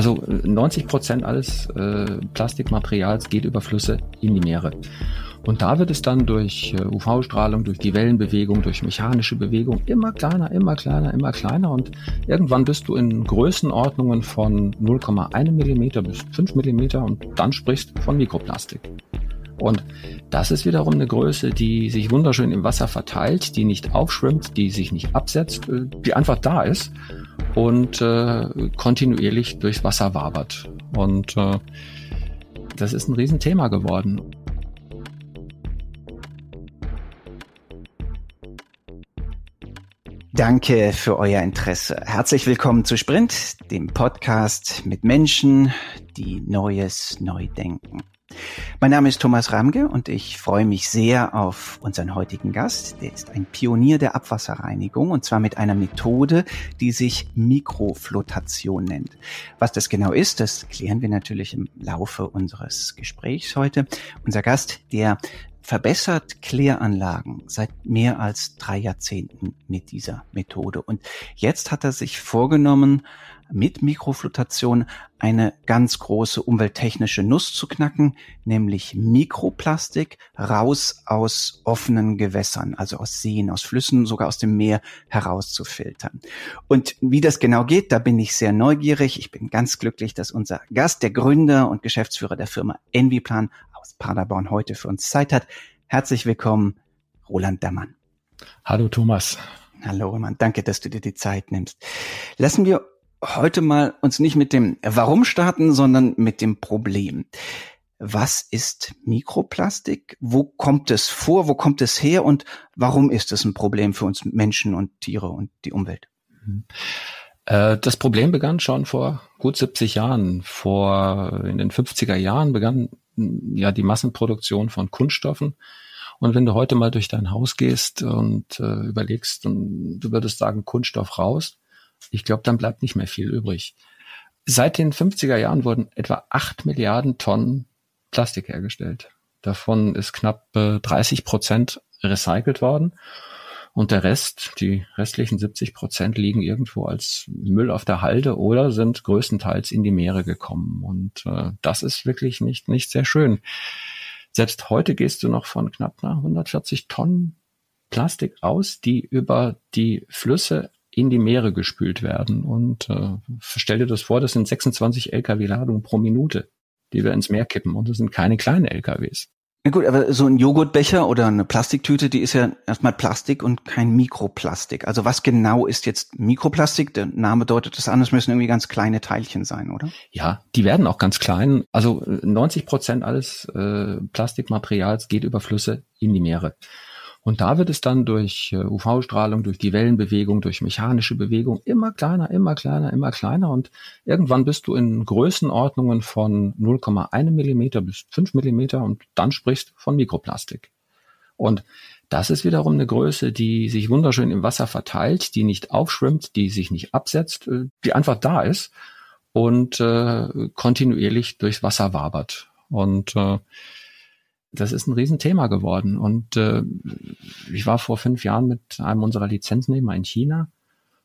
Also 90 Prozent alles äh, Plastikmaterials geht über Flüsse in die Meere. Und da wird es dann durch äh, UV-Strahlung, durch die Wellenbewegung, durch mechanische Bewegung immer kleiner, immer kleiner, immer kleiner. Und irgendwann bist du in Größenordnungen von 0,1 Millimeter bis 5 Millimeter und dann sprichst von Mikroplastik. Und das ist wiederum eine Größe, die sich wunderschön im Wasser verteilt, die nicht aufschwimmt, die sich nicht absetzt, äh, die einfach da ist und äh, kontinuierlich durchs Wasser wabert. Und äh, das ist ein Riesenthema geworden. Danke für euer Interesse. Herzlich willkommen zu Sprint, dem Podcast mit Menschen, die Neues neu denken. Mein Name ist Thomas Ramge und ich freue mich sehr auf unseren heutigen Gast. Der ist ein Pionier der Abwasserreinigung und zwar mit einer Methode, die sich Mikroflotation nennt. Was das genau ist, das klären wir natürlich im Laufe unseres Gesprächs heute. Unser Gast, der verbessert Kläranlagen seit mehr als drei Jahrzehnten mit dieser Methode. Und jetzt hat er sich vorgenommen, mit Mikroflutation eine ganz große umwelttechnische Nuss zu knacken, nämlich Mikroplastik raus aus offenen Gewässern, also aus Seen, aus Flüssen, sogar aus dem Meer herauszufiltern. Und wie das genau geht, da bin ich sehr neugierig. Ich bin ganz glücklich, dass unser Gast, der Gründer und Geschäftsführer der Firma Enviplan aus Paderborn heute für uns Zeit hat. Herzlich willkommen, Roland Dammann. Hallo Thomas. Hallo Roland, danke, dass du dir die Zeit nimmst. Lassen wir heute mal uns nicht mit dem Warum starten, sondern mit dem Problem. Was ist Mikroplastik? Wo kommt es vor? Wo kommt es her? Und warum ist es ein Problem für uns Menschen und Tiere und die Umwelt? Mhm. Äh, das Problem begann schon vor gut 70 Jahren. Vor, in den 50er Jahren begann ja die Massenproduktion von Kunststoffen. Und wenn du heute mal durch dein Haus gehst und äh, überlegst und du würdest sagen, Kunststoff raus, ich glaube, dann bleibt nicht mehr viel übrig. Seit den 50er Jahren wurden etwa acht Milliarden Tonnen Plastik hergestellt. Davon ist knapp äh, 30 Prozent recycelt worden. Und der Rest, die restlichen 70 Prozent liegen irgendwo als Müll auf der Halde oder sind größtenteils in die Meere gekommen. Und äh, das ist wirklich nicht, nicht sehr schön. Selbst heute gehst du noch von knapp na, 140 Tonnen Plastik aus, die über die Flüsse in die Meere gespült werden. Und äh, stell dir das vor, das sind 26 Lkw-Ladungen pro Minute, die wir ins Meer kippen. Und das sind keine kleinen Lkws. Na gut, aber so ein Joghurtbecher oder eine Plastiktüte, die ist ja erstmal Plastik und kein Mikroplastik. Also was genau ist jetzt Mikroplastik? Der Name deutet es an, es müssen irgendwie ganz kleine Teilchen sein, oder? Ja, die werden auch ganz klein. Also 90 Prozent alles äh, Plastikmaterials geht über Flüsse in die Meere. Und da wird es dann durch äh, UV-Strahlung, durch die Wellenbewegung, durch mechanische Bewegung immer kleiner, immer kleiner, immer kleiner. Und irgendwann bist du in Größenordnungen von 0,1 Millimeter bis 5 Millimeter und dann sprichst von Mikroplastik. Und das ist wiederum eine Größe, die sich wunderschön im Wasser verteilt, die nicht aufschwimmt, die sich nicht absetzt, äh, die einfach da ist und äh, kontinuierlich durchs Wasser wabert. Und äh, das ist ein Riesenthema geworden. Und äh, ich war vor fünf Jahren mit einem unserer Lizenznehmer in China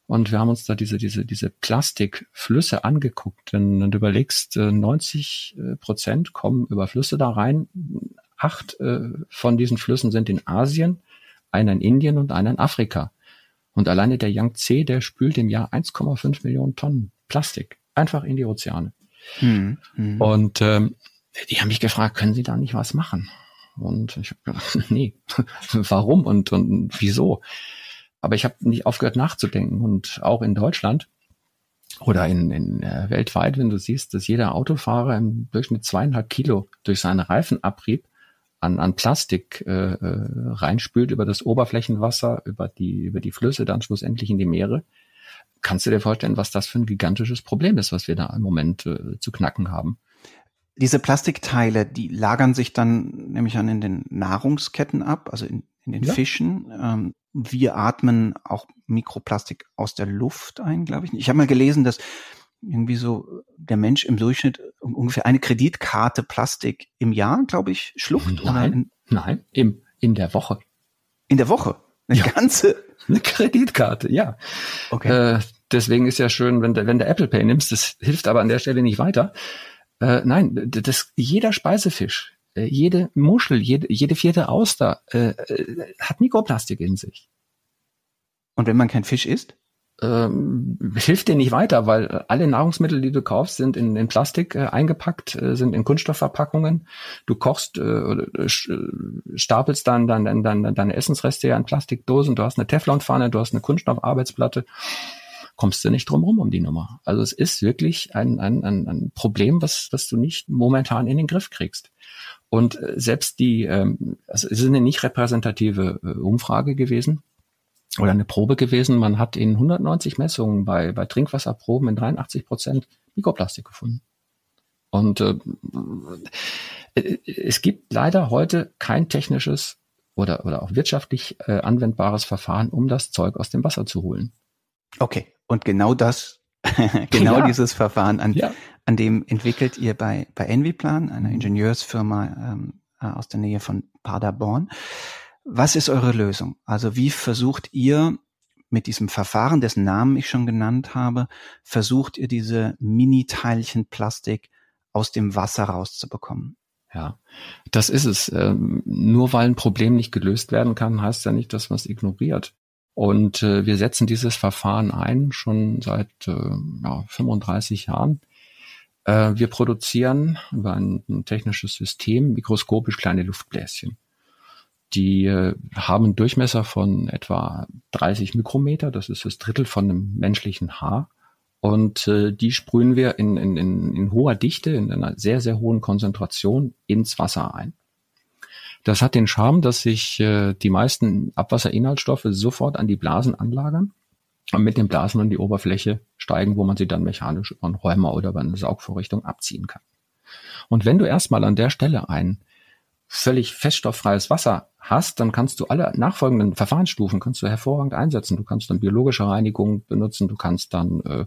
und wir haben uns da diese, diese, diese Plastikflüsse angeguckt. Denn wenn du überlegst, 90 äh, Prozent kommen über Flüsse da rein. Acht äh, von diesen Flüssen sind in Asien, einer in Indien und einer in Afrika. Und alleine der Yangtze, der spült im Jahr 1,5 Millionen Tonnen Plastik einfach in die Ozeane. Hm, hm. Und ähm, die haben mich gefragt, können Sie da nicht was machen? Und ich habe gedacht, nee, warum und, und wieso? Aber ich habe nicht aufgehört nachzudenken. Und auch in Deutschland oder in, in äh, weltweit, wenn du siehst, dass jeder Autofahrer im Durchschnitt zweieinhalb Kilo durch seinen Reifenabrieb an, an Plastik äh, äh, reinspült über das Oberflächenwasser, über die, über die Flüsse, dann schlussendlich in die Meere, kannst du dir vorstellen, was das für ein gigantisches Problem ist, was wir da im Moment äh, zu knacken haben. Diese Plastikteile, die lagern sich dann nämlich an in den Nahrungsketten ab, also in, in den ja. Fischen. Ähm, wir atmen auch Mikroplastik aus der Luft ein, glaube ich. Ich habe mal gelesen, dass irgendwie so der Mensch im Durchschnitt ungefähr eine Kreditkarte Plastik im Jahr, glaube ich, schluckt. Nein, in, nein, im, in der Woche. In der Woche? Eine ja. ganze? Eine Kreditkarte, ja. Okay. Äh, deswegen ist ja schön, wenn du, wenn du Apple Pay nimmst, das hilft aber an der Stelle nicht weiter. Äh, nein, das, jeder Speisefisch, äh, jede Muschel, jede, jede vierte Auster äh, äh, hat Mikroplastik in sich. Und wenn man kein Fisch isst? ähm, hilft dir nicht weiter, weil alle Nahrungsmittel, die du kaufst, sind in, in Plastik äh, eingepackt, äh, sind in Kunststoffverpackungen. Du kochst, äh, äh stapelst dann, dann, dann, dann deine Essensreste ja in Plastikdosen. Du hast eine Teflonpfanne, du hast eine Kunststoffarbeitsplatte. Kommst du nicht drum rum um die Nummer. Also es ist wirklich ein, ein, ein, ein Problem, was, was du nicht momentan in den Griff kriegst. Und äh, selbst die, ähm, also es ist eine nicht repräsentative äh, Umfrage gewesen, oder eine Probe gewesen. Man hat in 190 Messungen bei, bei Trinkwasserproben in 83 Prozent Mikroplastik gefunden. Und äh, es gibt leider heute kein technisches oder, oder auch wirtschaftlich äh, anwendbares Verfahren, um das Zeug aus dem Wasser zu holen. Okay, und genau das, genau ja. dieses Verfahren, an, ja. an dem entwickelt ihr bei, bei Enviplan, einer Ingenieursfirma ähm, äh, aus der Nähe von Paderborn. Was ist eure Lösung? Also wie versucht ihr mit diesem Verfahren, dessen Namen ich schon genannt habe, versucht ihr diese Mini-Teilchen Plastik aus dem Wasser rauszubekommen? Ja, das ist es. Ähm, nur weil ein Problem nicht gelöst werden kann, heißt ja nicht, dass man es ignoriert. Und äh, wir setzen dieses Verfahren ein schon seit äh, ja, 35 Jahren. Äh, wir produzieren über ein, ein technisches System mikroskopisch kleine Luftbläschen. Die äh, haben einen Durchmesser von etwa 30 Mikrometer, das ist das Drittel von einem menschlichen Haar. Und äh, die sprühen wir in, in, in, in hoher Dichte, in einer sehr, sehr hohen Konzentration ins Wasser ein. Das hat den Charme, dass sich äh, die meisten Abwasserinhaltsstoffe sofort an die Blasen anlagern und mit den Blasen an die Oberfläche steigen, wo man sie dann mechanisch über einen Räumer oder über eine Saugvorrichtung abziehen kann. Und wenn du erstmal an der Stelle ein völlig feststofffreies Wasser hast, dann kannst du alle nachfolgenden Verfahrensstufen kannst du hervorragend einsetzen. Du kannst dann biologische Reinigung benutzen, du kannst dann äh,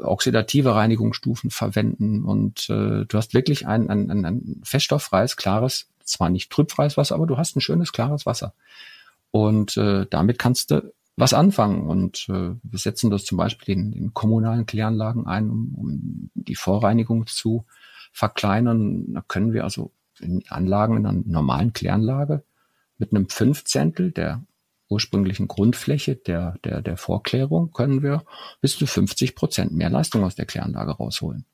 oxidative Reinigungsstufen verwenden und äh, du hast wirklich ein, ein, ein, ein feststofffreies, klares, zwar nicht trübfreies Wasser, aber du hast ein schönes, klares Wasser. Und äh, damit kannst du was anfangen. Und äh, wir setzen das zum Beispiel in, in kommunalen Kläranlagen ein, um, um die Vorreinigung zu verkleinern. Da können wir also in Anlagen in einer normalen Kläranlage mit einem Fünfzehntel der ursprünglichen Grundfläche der, der, der Vorklärung können wir bis zu 50 Prozent mehr Leistung aus der Kläranlage rausholen.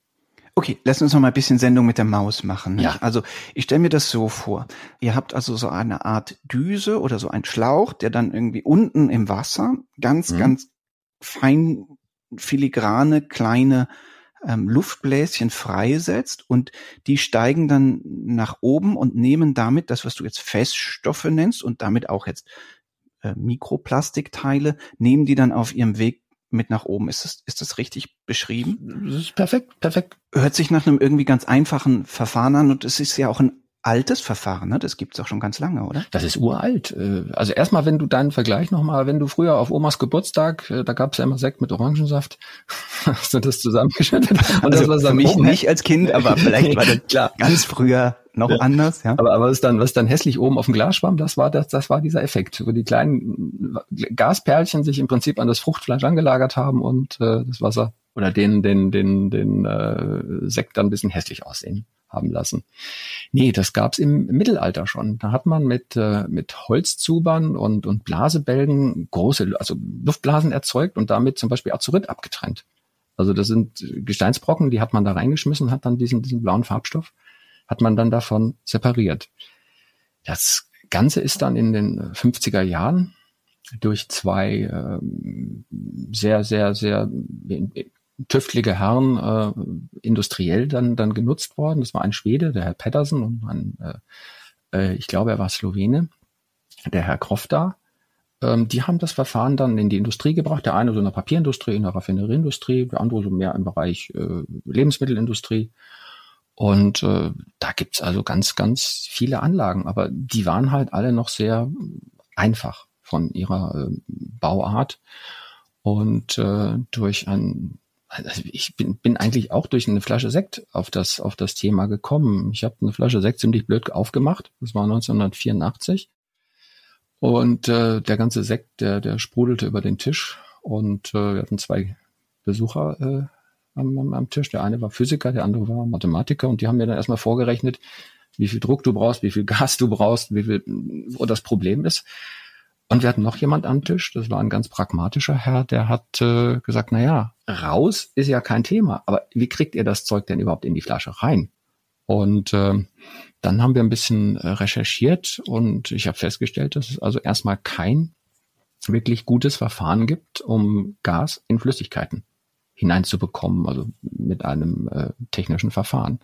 Okay, lass uns noch mal ein bisschen Sendung mit der Maus machen. Ja. Also ich stelle mir das so vor. Ihr habt also so eine Art Düse oder so ein Schlauch, der dann irgendwie unten im Wasser ganz, mhm. ganz fein filigrane kleine ähm, Luftbläschen freisetzt und die steigen dann nach oben und nehmen damit das, was du jetzt Feststoffe nennst und damit auch jetzt äh, Mikroplastikteile, nehmen die dann auf ihrem Weg mit nach oben. Ist das, ist das richtig beschrieben? Das ist perfekt, perfekt. Hört sich nach einem irgendwie ganz einfachen Verfahren an und es ist ja auch ein altes Verfahren, ne? Das gibt's auch schon ganz lange, oder? Das ist uralt. Äh, also erstmal, wenn du deinen Vergleich nochmal, wenn du früher auf Omas Geburtstag, äh, da gab's ja immer Sekt mit Orangensaft, hast du das zusammengeschüttet? Und also das war für mich nicht als Kind, aber vielleicht war das Klar. ganz früher noch ja. anders, ja. Aber, aber was dann, was dann hässlich oben auf dem Glas schwamm, das war das, das war dieser Effekt, wo die kleinen Gasperlchen sich im Prinzip an das Fruchtfleisch angelagert haben und äh, das Wasser oder den, den, den, den äh, Sekt dann ein bisschen hässlich aussehen haben lassen. Nee, das gab's im Mittelalter schon. Da hat man mit, äh, mit Holzzubern und, und Blasebälgen große, also Luftblasen erzeugt und damit zum Beispiel Azurit abgetrennt. Also das sind Gesteinsbrocken, die hat man da reingeschmissen, hat dann diesen, diesen blauen Farbstoff, hat man dann davon separiert. Das Ganze ist dann in den 50er Jahren durch zwei ähm, sehr, sehr, sehr tüftlige Herren äh, industriell dann, dann genutzt worden. Das war ein Schwede, der Herr Pedersen und ein, äh, äh, ich glaube, er war Slowene, der Herr Krofta. Ähm, die haben das Verfahren dann in die Industrie gebracht. Der eine so in der Papierindustrie, in der Raffinerieindustrie, der andere so mehr im Bereich äh, Lebensmittelindustrie. Und äh, da gibt's also ganz, ganz viele Anlagen, aber die waren halt alle noch sehr einfach von ihrer äh, Bauart. Und äh, durch ein also ich bin, bin eigentlich auch durch eine Flasche Sekt auf das, auf das Thema gekommen. Ich habe eine Flasche Sekt ziemlich blöd aufgemacht. Das war 1984. Und äh, der ganze Sekt, der, der sprudelte über den Tisch. und äh, wir hatten zwei Besucher äh, am, am, am Tisch. Der eine war Physiker, der andere war Mathematiker und die haben mir dann erstmal vorgerechnet, wie viel Druck du brauchst, wie viel Gas du brauchst, wie viel, wo das Problem ist. Und wir hatten noch jemand am Tisch, das war ein ganz pragmatischer Herr, der hat äh, gesagt, na ja, raus ist ja kein Thema, aber wie kriegt ihr das Zeug denn überhaupt in die Flasche rein? Und äh, dann haben wir ein bisschen äh, recherchiert und ich habe festgestellt, dass es also erstmal kein wirklich gutes Verfahren gibt, um Gas in Flüssigkeiten hineinzubekommen, also mit einem äh, technischen Verfahren.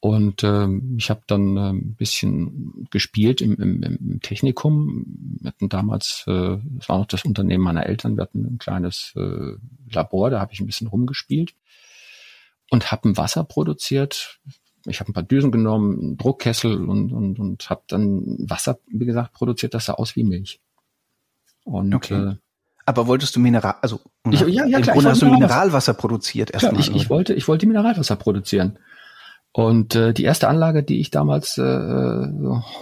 Und ähm, ich habe dann äh, ein bisschen gespielt im, im, im Technikum. Wir hatten damals, äh, das war noch das Unternehmen meiner Eltern, wir hatten ein kleines äh, Labor, da habe ich ein bisschen rumgespielt und habe ein Wasser produziert. Ich habe ein paar Düsen genommen, einen Druckkessel und, und, und habe dann Wasser, wie gesagt, produziert, das sah aus wie Milch. Und okay. äh, aber wolltest du Mineral, also ich, ja, ja, klar, hast du Mineralwasser produziert erstmal. Ich, ich wollte, ich wollte Mineralwasser produzieren. Und äh, die erste Anlage, die ich damals äh,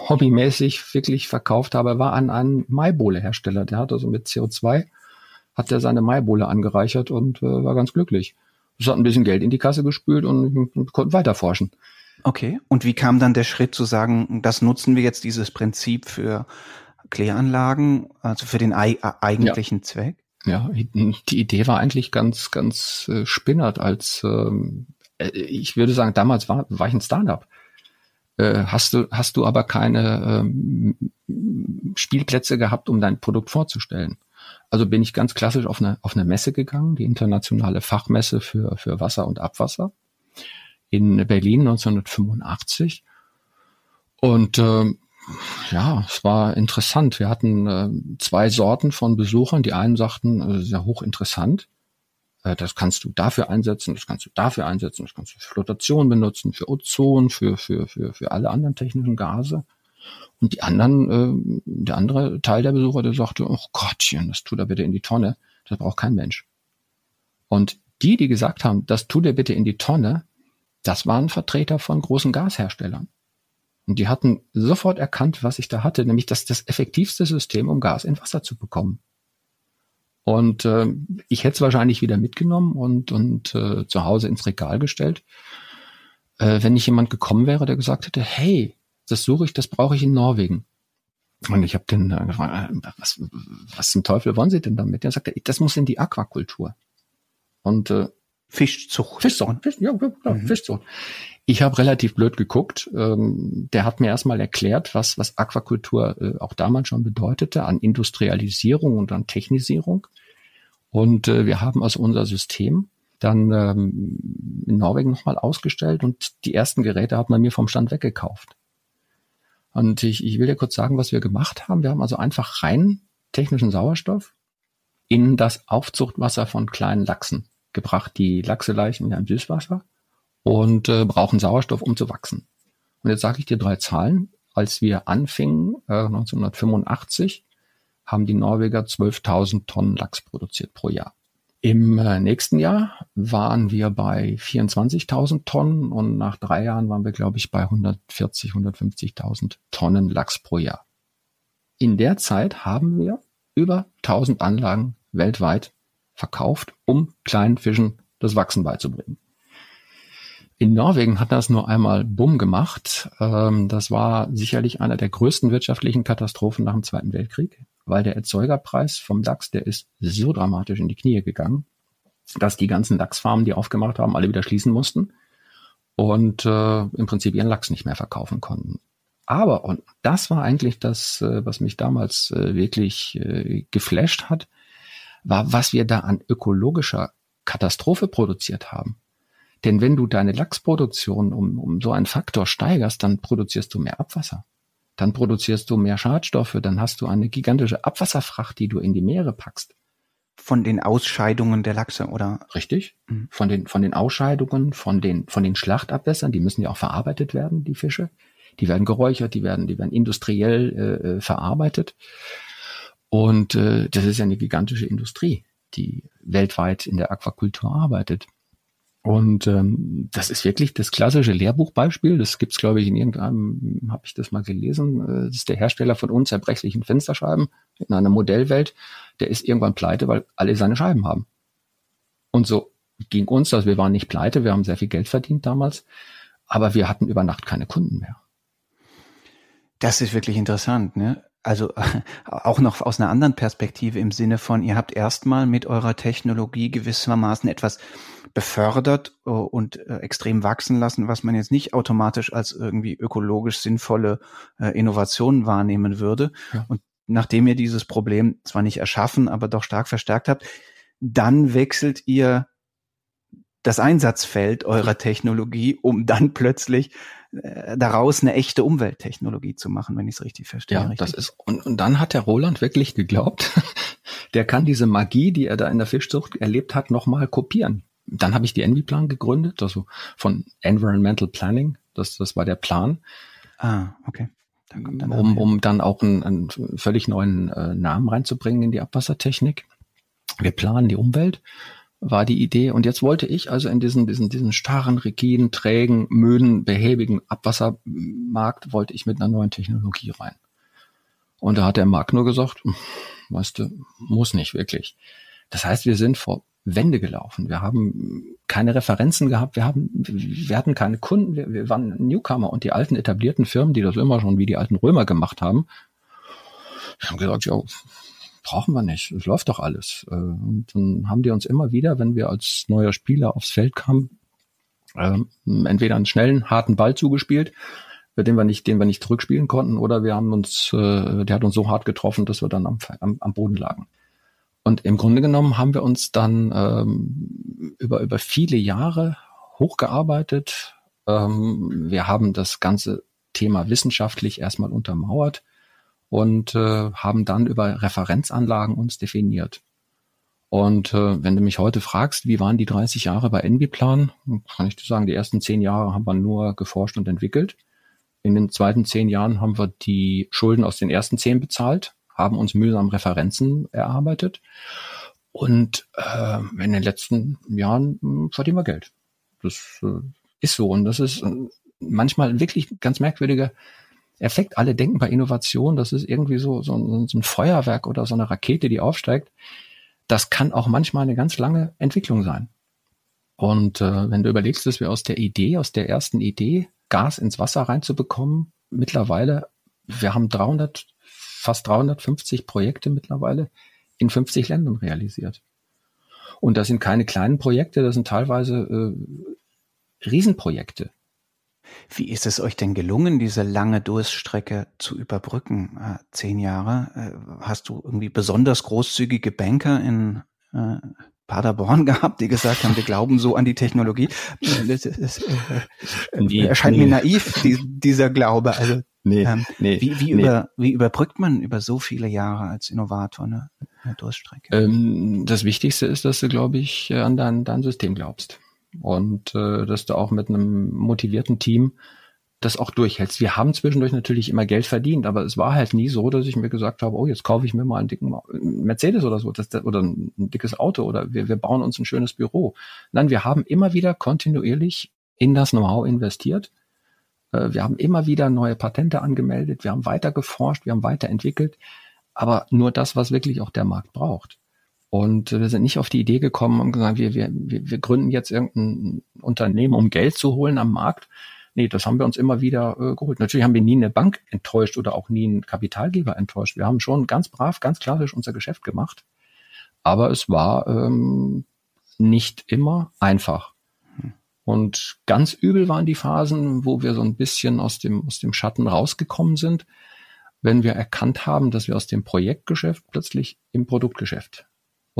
hobbymäßig wirklich verkauft habe, war an einen Maibohle-Hersteller. Der hat also mit CO2 hat er seine Maibohle angereichert und äh, war ganz glücklich. Es hat ein bisschen Geld in die Kasse gespült und, und konnten weiter forschen. Okay. Und wie kam dann der Schritt zu sagen, das nutzen wir jetzt dieses Prinzip für Kläranlagen, also für den eigentlichen ja. Zweck? Ja, die Idee war eigentlich ganz, ganz äh, spinnert als ähm, äh, ich würde sagen, damals war, war ich ein Startup. Äh, hast du, hast du aber keine ähm, Spielplätze gehabt, um dein Produkt vorzustellen. Also bin ich ganz klassisch auf eine, auf eine Messe gegangen, die internationale Fachmesse für, für Wasser und Abwasser in Berlin 1985. Und ähm, ja, es war interessant. Wir hatten äh, zwei Sorten von Besuchern. Die einen sagten, äh, sehr hochinteressant. Äh, das kannst du dafür einsetzen, das kannst du dafür einsetzen, das kannst du für Flotation benutzen, für Ozon, für, für, für, für alle anderen technischen Gase. Und die anderen, äh, der andere Teil der Besucher, der sagte, oh Gottchen, das tut er bitte in die Tonne, das braucht kein Mensch. Und die, die gesagt haben, das tut er bitte in die Tonne, das waren Vertreter von großen Gasherstellern. Und die hatten sofort erkannt, was ich da hatte, nämlich das, das effektivste System, um Gas in Wasser zu bekommen. Und äh, ich hätte es wahrscheinlich wieder mitgenommen und, und äh, zu Hause ins Regal gestellt, äh, wenn nicht jemand gekommen wäre, der gesagt hätte, hey, das suche ich, das brauche ich in Norwegen. Und ich habe den äh, gefragt, äh, was, was zum Teufel wollen Sie denn damit? Der sagte, das muss in die Aquakultur. Und äh, Fischzucht. Fischzucht, Fisch, ja, ja, mhm. Fischzucht. Ich habe relativ blöd geguckt. Ähm, der hat mir erstmal erklärt, was, was Aquakultur äh, auch damals schon bedeutete an Industrialisierung und an Technisierung. Und äh, wir haben also unser System dann ähm, in Norwegen nochmal ausgestellt und die ersten Geräte hat man mir vom Stand weggekauft. Und ich, ich will dir kurz sagen, was wir gemacht haben. Wir haben also einfach rein technischen Sauerstoff in das Aufzuchtwasser von kleinen Lachsen gebracht. Die Lachse laichen ja im Süßwasser und äh, brauchen Sauerstoff, um zu wachsen. Und jetzt sage ich dir drei Zahlen. Als wir anfingen, äh, 1985, haben die Norweger 12.000 Tonnen Lachs produziert pro Jahr. Im äh, nächsten Jahr waren wir bei 24.000 Tonnen und nach drei Jahren waren wir, glaube ich, bei 140, 150.000 Tonnen Lachs pro Jahr. In der Zeit haben wir über 1000 Anlagen weltweit verkauft, um kleinen Fischen das Wachsen beizubringen. In Norwegen hat das nur einmal Bumm gemacht. Ähm, das war sicherlich einer der größten wirtschaftlichen Katastrophen nach dem Zweiten Weltkrieg, weil der Erzeugerpreis vom Lachs, der ist so dramatisch in die Knie gegangen, dass die ganzen Lachsfarmen, die aufgemacht haben, alle wieder schließen mussten und äh, im Prinzip ihren Lachs nicht mehr verkaufen konnten. Aber, und das war eigentlich das, äh, was mich damals äh, wirklich geflasht hat, war, was wir da an ökologischer Katastrophe produziert haben. Denn wenn du deine Lachsproduktion um, um so einen Faktor steigerst, dann produzierst du mehr Abwasser. Dann produzierst du mehr Schadstoffe, dann hast du eine gigantische Abwasserfracht, die du in die Meere packst. Von den Ausscheidungen der Lachse, oder? Richtig. Mhm. Von den, von den Ausscheidungen, von den, von den Schlachtabwässern, die müssen ja auch verarbeitet werden, die Fische. Die werden geräuchert, die werden, die werden industriell äh, äh verarbeitet. Und äh, das ist ja eine gigantische Industrie, die weltweit in der Aquakultur arbeitet. Und ähm, das ist wirklich das klassische Lehrbuchbeispiel. Das gibt's, glaube ich, in irgendeinem, habe ich das mal gelesen. Äh, das ist der Hersteller von unzerbrechlichen Fensterscheiben in einer Modellwelt. der ist irgendwann pleite, weil alle seine Scheiben haben. Und so ging uns das. Wir waren nicht pleite, wir haben sehr viel Geld verdient damals, aber wir hatten über Nacht keine Kunden mehr. Das ist wirklich interessant, ne? Also auch noch aus einer anderen Perspektive im Sinne von, ihr habt erstmal mit eurer Technologie gewissermaßen etwas befördert äh, und äh, extrem wachsen lassen, was man jetzt nicht automatisch als irgendwie ökologisch sinnvolle äh, Innovation wahrnehmen würde. Ja. Und nachdem ihr dieses Problem zwar nicht erschaffen, aber doch stark verstärkt habt, dann wechselt ihr das Einsatzfeld eurer Technologie, um dann plötzlich äh, daraus eine echte Umwelttechnologie zu machen, wenn ich es richtig verstehe. Ja, richtig? das ist und, und dann hat der Roland wirklich geglaubt, der kann diese Magie, die er da in der Fischzucht erlebt hat, nochmal kopieren. Dann habe ich die Envy-Plan gegründet, also von Environmental Planning. Das, das war der Plan. Ah, okay. Dann um, um dann auch einen, einen völlig neuen äh, Namen reinzubringen in die Abwassertechnik. Wir planen die Umwelt war die Idee. Und jetzt wollte ich also in diesen, diesen, diesen starren, rigiden, trägen, müden, behäbigen Abwassermarkt, wollte ich mit einer neuen Technologie rein. Und da hat der Markt nur gesagt, hm, weißt du, muss nicht wirklich. Das heißt, wir sind vor Wände gelaufen. Wir haben keine Referenzen gehabt. Wir haben, wir hatten keine Kunden. Wir, wir waren Newcomer und die alten etablierten Firmen, die das immer schon wie die alten Römer gemacht haben, haben gesagt, ja, brauchen wir nicht, es läuft doch alles. Äh, und dann haben die uns immer wieder, wenn wir als neuer Spieler aufs Feld kamen, ähm, entweder einen schnellen, harten Ball zugespielt, den wir nicht, den wir nicht zurückspielen konnten, oder wir haben uns, äh, der hat uns so hart getroffen, dass wir dann am, am, am Boden lagen. Und im Grunde genommen haben wir uns dann ähm, über, über viele Jahre hochgearbeitet. Ähm, wir haben das ganze Thema wissenschaftlich erstmal untermauert und äh, haben dann über Referenzanlagen uns definiert. Und äh, wenn du mich heute fragst, wie waren die 30 Jahre bei Enviplan, kann ich dir sagen, die ersten zehn Jahre haben wir nur geforscht und entwickelt. In den zweiten zehn Jahren haben wir die Schulden aus den ersten zehn bezahlt, haben uns mühsam Referenzen erarbeitet und äh, in den letzten Jahren mh, hm, verdienen wir Geld. Das äh, ist so und das ist äh, manchmal wirklich ganz merkwürdiger Effekt. Alle denken bei Innovation, das ist irgendwie so, so, so ein Feuerwerk oder so eine Rakete, die aufsteigt. Das kann auch manchmal eine ganz lange Entwicklung sein. Und äh, wenn du überlegst, dass wir aus der Idee, aus der ersten Idee, Gas ins Wasser reinzubekommen, mittlerweile, wir haben 300, fast 350 Projekte mittlerweile in 50 Ländern realisiert. Und das sind keine kleinen Projekte, das sind teilweise äh, Riesenprojekte. Wie ist es euch denn gelungen, diese lange Durststrecke zu überbrücken? Äh, zehn Jahre. Äh, hast du irgendwie besonders großzügige Banker in äh, Paderborn gehabt, die gesagt haben, wir glauben so an die Technologie? Äh, das, das, äh, nee, erscheint nee. mir naiv, die, dieser Glaube. Also nee, ähm, nee, wie, wie, nee. Über, wie überbrückt man über so viele Jahre als Innovator eine, eine Durststrecke? Ähm, das Wichtigste ist, dass du, glaube ich, an dein, dein System glaubst und äh, dass du auch mit einem motivierten Team das auch durchhältst. Wir haben zwischendurch natürlich immer Geld verdient, aber es war halt nie so, dass ich mir gesagt habe, oh, jetzt kaufe ich mir mal einen dicken Mercedes oder so, das, oder ein, dickes Auto oder wir, wir bauen uns ein schönes Büro. Nein, wir haben immer wieder kontinuierlich in das Know-how investiert. Äh, wir haben immer wieder neue Patente angemeldet, wir haben weiter geforscht, wir haben weiterentwickelt, aber nur das, was wirklich auch der Markt braucht. Und wir sind nicht auf die Idee gekommen und gesagt, wir, wir, wir gründen jetzt irgendein Unternehmen, um Geld zu holen am Markt. Nee, das haben wir uns immer wieder äh, geholt. Natürlich haben wir nie eine Bank enttäuscht oder auch nie einen Kapitalgeber enttäuscht. Wir haben schon ganz brav, ganz klassisch unser Geschäft gemacht. Aber es war ähm, nicht immer einfach. Und ganz übel waren die Phasen, wo wir so ein bisschen aus dem, aus dem Schatten rausgekommen sind, wenn wir erkannt haben, dass wir aus dem Projektgeschäft plötzlich im Produktgeschäft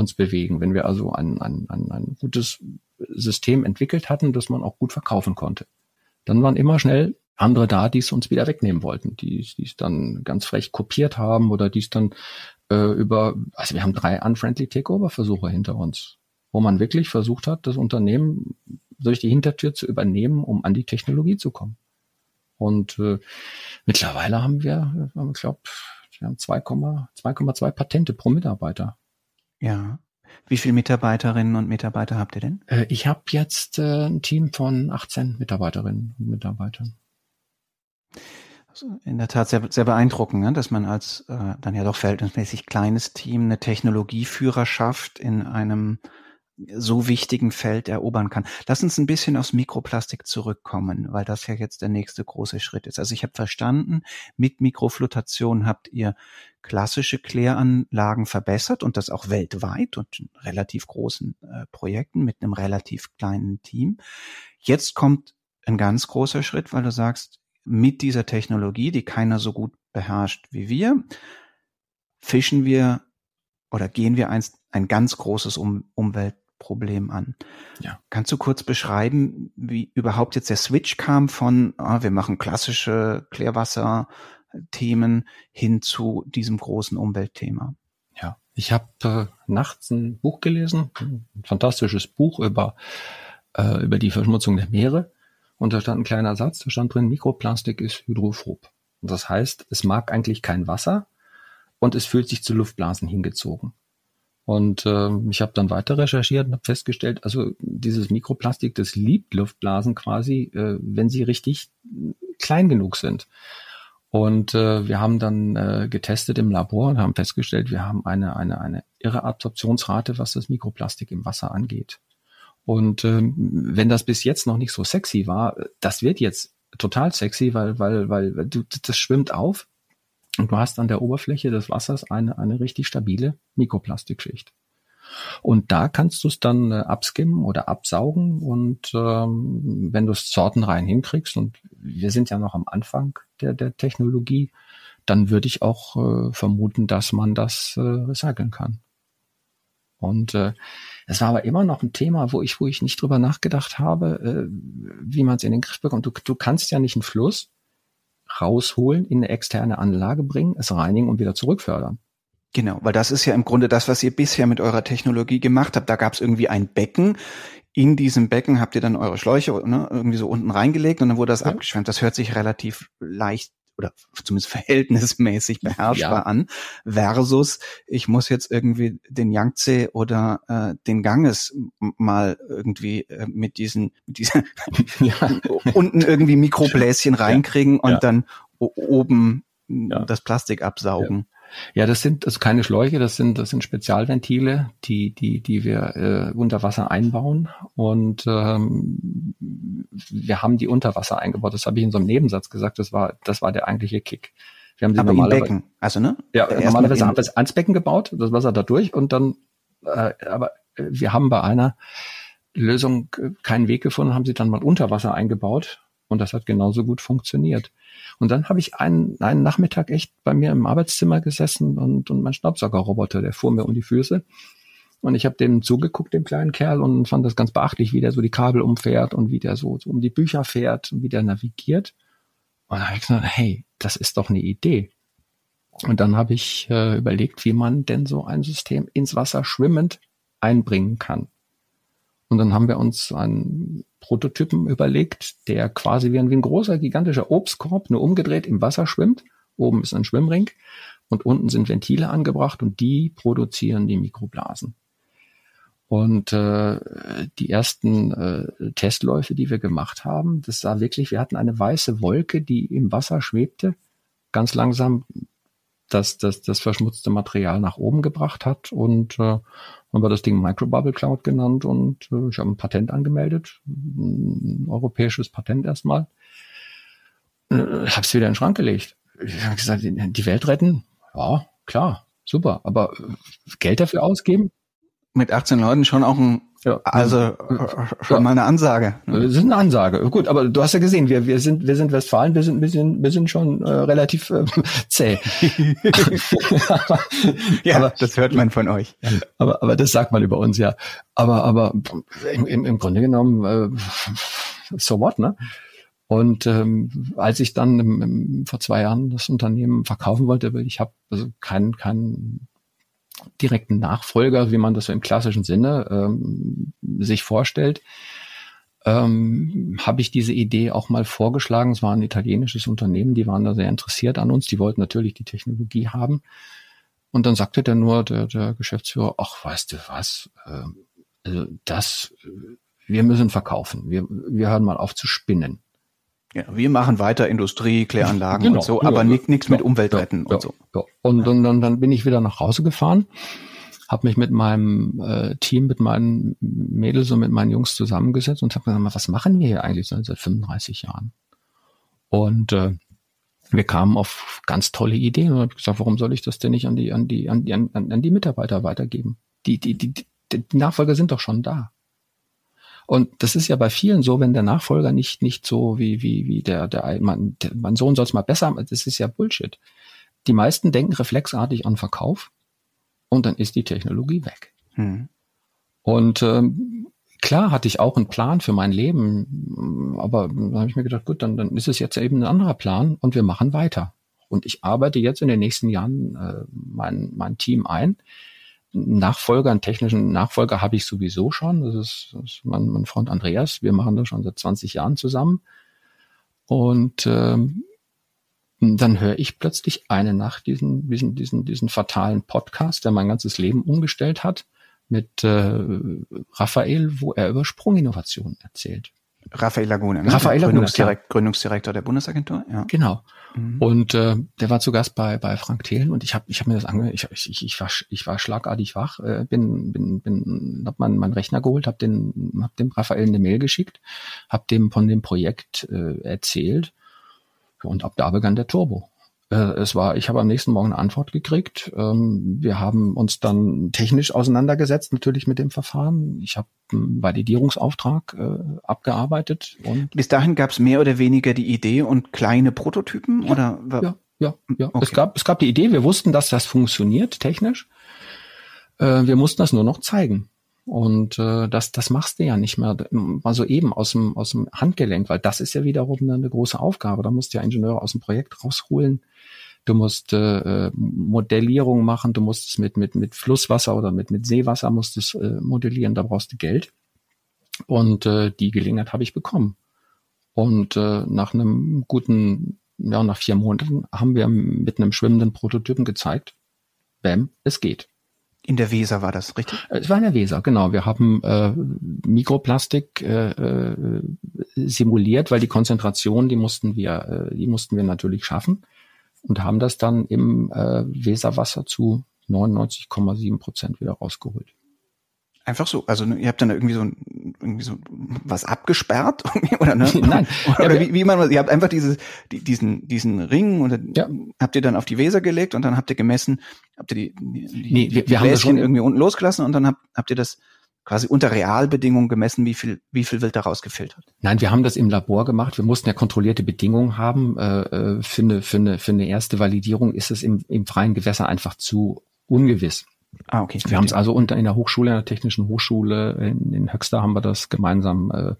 uns bewegen. Wenn wir also ein, ein, ein, ein gutes System entwickelt hatten, das man auch gut verkaufen konnte. Dann waren immer schnell andere da, die es uns wieder wegnehmen wollten, die, es dann ganz frech kopiert haben oder die es dann äh, über, also wir haben drei unfriendly Takeover-Versuche hinter uns, wo man wirklich versucht hat, das Unternehmen durch die Hintertür zu übernehmen, um an die Technologie zu kommen. Und äh, mittlerweile haben wir, ich glaube, wir haben 2,2 Patente pro Mitarbeiter. Ja. Wie viele Mitarbeiterinnen und Mitarbeiter habt ihr denn? Äh, ich habe jetzt äh, ein Team von 18 Mitarbeiterinnen und Mitarbeitern. Also in der Tat sehr, sehr beeindruckend, ne? dass man als äh, dann ja doch verhältnismäßig kleines Team eine Technologieführerschaft in einem so wichtigen Feld erobern kann. Lass uns ein bisschen aufs Mikroplastik zurückkommen, weil das ja jetzt der nächste große Schritt ist. Also ich habe verstanden, mit Mikroflutation habt ihr klassische Kläranlagen verbessert und das auch weltweit und in relativ großen äh, Projekten mit einem relativ kleinen Team. Jetzt kommt ein ganz großer Schritt, weil du sagst, mit dieser Technologie, die keiner so gut beherrscht wie wir, fischen wir oder gehen wir einst ein ganz großes um Umweltproblem an. Ja. Kannst du kurz beschreiben, wie überhaupt jetzt der Switch kam von, ah, wir machen klassische Klärwasser-Themen hin zu diesem großen Umweltthema? Ja, ich habe äh, nachts ein Buch gelesen, ein fantastisches Buch über, äh, über die Verschmutzung der Meere. Und da stand ein kleiner Satz, da stand drin, Mikroplastik ist hydrophob. Und das heißt, es mag eigentlich kein Wasser und es fühlt sich zu Luftblasen hingezogen. Und äh, ich habe dann weiter recherchiert und habe festgestellt, also dieses Mikroplastik, das liebt Luftblasen quasi, äh, wenn sie richtig klein genug sind. Und äh, wir haben dann äh, getestet im Labor und haben festgestellt, wir haben eine, eine, eine irre Absorptionsrate, was das Mikroplastik im Wasser angeht. Und ähm, wenn das bis jetzt noch nicht so sexy war, das wird jetzt total sexy, weil, weil, weil, du, das schwimmt auf und du hast an der Oberfläche des Wassers eine, eine richtig stabile Mikroplastikschicht. Und da kannst du es dann äh, abskimmen oder absaugen und ähm, wenn du es sortenrein hinkriegst und wir sind ja noch am Anfang der, der Technologie, dann würde ich auch äh, vermuten, dass man das äh, recyceln kann. Und äh, es war aber immer noch ein Thema, wo ich, wo ich nicht drüber nachgedacht habe, äh, wie man es in den Griff bekommt. Du, du kannst ja nicht einen Fluss rausholen, in eine externe Anlage bringen, es reinigen und wieder zurückfördern. Genau, weil das ist ja im Grunde das, was ihr bisher mit eurer Technologie gemacht habt. Da gab es irgendwie ein Becken. In diesem Becken habt ihr dann eure Schläuche ne, irgendwie so unten reingelegt und dann wurde das ja. abgeschwemmt. Das hört sich relativ leicht oder zumindest verhältnismäßig beherrschbar ja. an, versus ich muss jetzt irgendwie den Yangtze oder äh, den Ganges mal irgendwie äh, mit diesen, mit diesen ja. unten irgendwie Mikrobläschen reinkriegen und dann oben das Plastik absaugen. Ja, das sind also keine Schläuche, das sind das sind Spezialventile, die die die wir äh, unter Wasser einbauen und ähm, wir haben die unter Wasser eingebaut. Das habe ich in so einem Nebensatz gesagt. Das war das war der eigentliche Kick. Wir haben die Aber normalerweise, Becken, also ne? Ja, Erst normalerweise haben wir es ans Becken gebaut, das Wasser da durch und dann. Äh, aber wir haben bei einer Lösung keinen Weg gefunden, haben sie dann mal unter Wasser eingebaut und das hat genauso gut funktioniert. Und dann habe ich einen, einen Nachmittag echt bei mir im Arbeitszimmer gesessen und, und mein Staubsaugerroboter, der fuhr mir um die Füße. Und ich habe dem zugeguckt, dem kleinen Kerl, und fand das ganz beachtlich, wie der so die Kabel umfährt und wie der so, so um die Bücher fährt und wie der navigiert. Und dann habe ich gesagt, hey, das ist doch eine Idee. Und dann habe ich äh, überlegt, wie man denn so ein System ins Wasser schwimmend einbringen kann. Und dann haben wir uns einen Prototypen überlegt, der quasi wie ein, wie ein großer, gigantischer Obstkorb nur umgedreht im Wasser schwimmt. Oben ist ein Schwimmring und unten sind Ventile angebracht und die produzieren die Mikroblasen. Und äh, die ersten äh, Testläufe, die wir gemacht haben, das sah wirklich, wir hatten eine weiße Wolke, die im Wasser schwebte, ganz langsam das, das, das verschmutzte Material nach oben gebracht hat und äh, haben wir das Ding Microbubble Cloud genannt und äh, ich habe ein Patent angemeldet, ein europäisches Patent erstmal. Äh, habe es wieder in den Schrank gelegt. Ich habe gesagt, die Welt retten, ja, klar, super, aber äh, Geld dafür ausgeben? Mit 18 Leuten schon auch ein ja. Also schon ja. mal eine Ansage. Das ist eine Ansage. Gut, aber du hast ja gesehen, wir, wir sind wir sind Westfalen, wir sind wir sind wir sind schon äh, relativ äh, zäh. ja, aber, das hört man von euch. Aber aber das sagt man über uns ja. Aber aber im, im, im Grunde genommen äh, so what, ne? Und ähm, als ich dann im, im, vor zwei Jahren das Unternehmen verkaufen wollte, ich habe also kein kein direkten Nachfolger, wie man das so im klassischen Sinne ähm, sich vorstellt, ähm, habe ich diese Idee auch mal vorgeschlagen. Es war ein italienisches Unternehmen, die waren da sehr interessiert an uns, die wollten natürlich die Technologie haben. Und dann sagte der nur, der, der Geschäftsführer, ach, weißt du was, äh, also das, wir müssen verkaufen, wir, wir hören mal auf zu spinnen. Ja, wir machen weiter Industrie, Kläranlagen genau, und so, aber ja, nichts ja, mit Umwelt retten ja, und so. Und, und, und dann bin ich wieder nach Hause gefahren, habe mich mit meinem äh, Team, mit meinen Mädels und mit meinen Jungs zusammengesetzt und habe gesagt, was machen wir hier eigentlich seit 35 Jahren? Und äh, wir kamen auf ganz tolle Ideen und habe gesagt, warum soll ich das denn nicht an die, an die, an die, an, an die Mitarbeiter weitergeben? Die, die, die, die, die Nachfolger sind doch schon da. Und das ist ja bei vielen so, wenn der Nachfolger nicht, nicht so wie, wie, wie der, der, mein, der, mein Sohn soll es mal besser, das ist ja Bullshit. Die meisten denken reflexartig an Verkauf und dann ist die Technologie weg. Hm. Und ähm, klar hatte ich auch einen Plan für mein Leben, aber dann habe ich mir gedacht, gut, dann, dann ist es jetzt eben ein anderer Plan und wir machen weiter. Und ich arbeite jetzt in den nächsten Jahren äh, mein, mein Team ein, Nachfolger, einen technischen Nachfolger habe ich sowieso schon. Das ist, das ist mein, mein Freund Andreas. Wir machen das schon seit 20 Jahren zusammen. Und ähm, dann höre ich plötzlich eine Nacht diesen, diesen, diesen, diesen fatalen Podcast, der mein ganzes Leben umgestellt hat, mit äh, Raphael, wo er über Sprunginnovationen erzählt. Raphael Lagune, ne? Raphael Lagune, Gründungsdirekt, Gründungsdirektor der Bundesagentur. Ja. Genau. Mhm. Und äh, der war zu Gast bei bei Frank Thelen und ich habe ich hab mir das angehört. Ich, ich, ich, war ich war schlagartig wach, äh, bin bin bin hab meinen mein Rechner geholt, hab den hab dem Raphael eine Mail geschickt, hab dem von dem Projekt äh, erzählt und ab da begann der Turbo. Äh, es war, ich habe am nächsten Morgen eine Antwort gekriegt. Ähm, wir haben uns dann technisch auseinandergesetzt, natürlich mit dem Verfahren. Ich habe einen Validierungsauftrag äh, abgearbeitet. Und Bis dahin gab es mehr oder weniger die Idee und kleine Prototypen? Ja, oder? ja, ja, ja. Okay. Es, gab, es gab die Idee, wir wussten, dass das funktioniert technisch. Äh, wir mussten das nur noch zeigen. Und äh, das, das machst du ja nicht mehr mal so eben aus dem, aus dem Handgelenk, weil das ist ja wiederum eine, große Aufgabe. Da musst du ja Ingenieure aus dem Projekt rausholen, du musst äh, Modellierung machen, du musst es mit, mit, mit Flusswasser oder mit, mit Seewasser musst es äh, modellieren, da brauchst du Geld. Und äh, die Gelegenheit habe ich bekommen. Und äh, nach einem guten, ja, nach vier Monaten haben wir mit einem schwimmenden Prototypen gezeigt, bam, es geht. In der Weser war das, richtig? Es war in der Weser, genau. Wir haben äh, Mikroplastik äh, äh, simuliert, weil die Konzentration, die mussten wir, äh, die mussten wir natürlich schaffen und haben das dann im äh, Weserwasser zu 99,7 Prozent wieder rausgeholt. Einfach so, also ihr habt dann irgendwie so, irgendwie so was abgesperrt oder ne? Nein. Oder ja, wie, wie man, ihr habt einfach dieses, diesen, diesen Ring oder ja. habt ihr dann auf die Weser gelegt und dann habt ihr gemessen, habt ihr die, die, nee, wir, wir haben das schon irgendwie unten losgelassen und dann habt, habt ihr das quasi unter Realbedingungen gemessen, wie viel, wie viel wird daraus gefiltert? Nein, wir haben das im Labor gemacht. Wir mussten ja kontrollierte Bedingungen haben. Äh, äh, für, eine, für, eine, für eine erste Validierung ist es im, im freien Gewässer einfach zu ungewiss. Ah, okay. Wir haben es also unter in der Hochschule, in der Technischen Hochschule in, in Höxter haben wir das gemeinsam äh,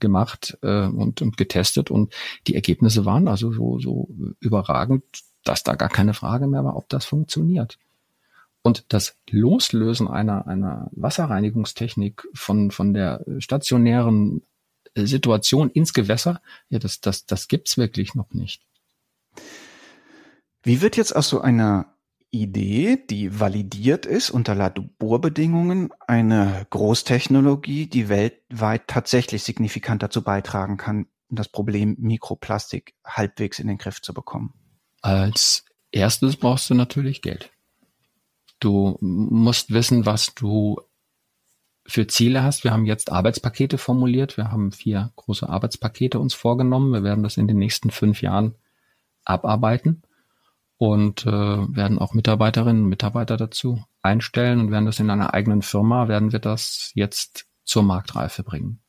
gemacht äh, und, und getestet und die Ergebnisse waren also so, so überragend, dass da gar keine Frage mehr war, ob das funktioniert. Und das Loslösen einer, einer Wasserreinigungstechnik von, von der stationären äh, Situation ins Gewässer, ja, das, das, das gibt's wirklich noch nicht. Wie wird jetzt aus so einer Idee, die validiert ist unter Laborbedingungen, eine Großtechnologie, die weltweit tatsächlich signifikant dazu beitragen kann, das Problem Mikroplastik halbwegs in den Griff zu bekommen? Als erstes brauchst du natürlich Geld. Du musst wissen, was du für Ziele hast. Wir haben jetzt Arbeitspakete formuliert. Wir haben vier große Arbeitspakete uns vorgenommen. Wir werden das in den nächsten fünf Jahren abarbeiten und äh, werden auch Mitarbeiterinnen und Mitarbeiter dazu einstellen und werden das in einer eigenen Firma, werden wir das jetzt zur Marktreife bringen.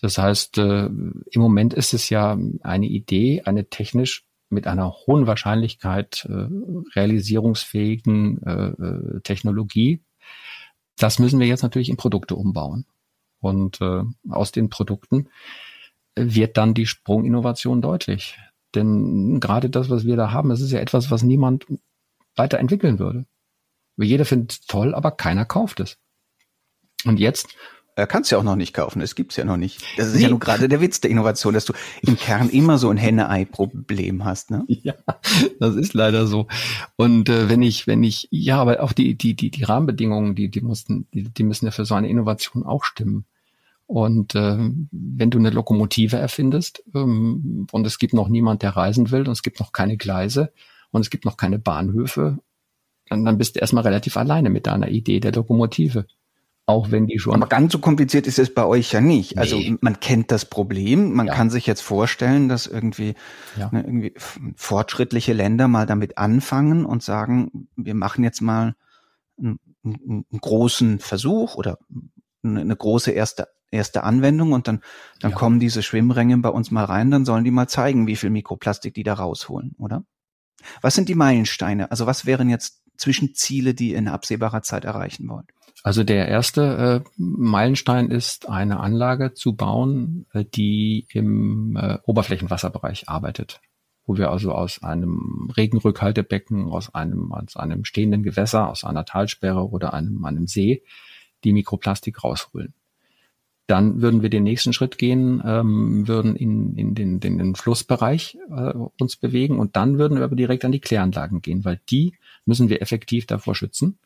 Das heißt, äh, im Moment ist es ja eine Idee, eine technisch mit einer hohen Wahrscheinlichkeit äh, realisierungsfähigen äh, äh, Technologie. Das müssen wir jetzt natürlich in Produkte umbauen. Und äh, aus den Produkten wird dann die Sprunginnovation deutlich. Denn gerade das, was wir da haben, das ist ja etwas, was niemand weiterentwickeln würde. Jeder findet es toll, aber keiner kauft es. Und jetzt er kann es ja auch noch nicht kaufen, es gibt's ja noch nicht. Das ist nee. ja nur gerade der Witz der Innovation, dass du im Kern immer so ein Henne-Ei-Problem hast, ne? Ja, das ist leider so. Und äh, wenn ich, wenn ich, ja, aber auch die, die, die, die Rahmenbedingungen, die, die mussten, die, die müssen ja für so eine Innovation auch stimmen. Und äh, wenn du eine Lokomotive erfindest ähm, und es gibt noch niemand, der reisen will und es gibt noch keine Gleise und es gibt noch keine Bahnhöfe, dann, dann bist du erstmal relativ alleine mit deiner Idee der Lokomotive. Auch wenn die schon. Aber ganz so kompliziert ist es bei euch ja nicht. Also nee. Also man kennt das Problem. Man ja. kann sich jetzt vorstellen, dass irgendwie, ja. ne, irgendwie fortschrittliche Länder mal damit anfangen und sagen, wir machen jetzt mal einen, einen großen Versuch oder eine große erste erste Anwendung und dann, dann ja. kommen diese Schwimmränge bei uns mal rein, dann sollen die mal zeigen, wie viel Mikroplastik die da rausholen, oder? Was sind die Meilensteine? Also was wären jetzt Zwischenziele, die ihr in absehbarer Zeit erreichen wollt? Also der erste äh, Meilenstein ist, eine Anlage zu bauen, äh, die im äh, Oberflächenwasserbereich arbeitet, wo wir also aus einem Regenrückhaltebecken, aus einem, aus einem stehenden Gewässer, aus einer Talsperre oder einem, einem See die Mikroplastik rausholen. Dann würden wir den nächsten Schritt gehen, ähm, würden in, in den, den, den Flussbereich äh, uns bewegen und dann würden wir aber direkt an die Kläranlagen gehen, weil die müssen wir effektiv davor schützen,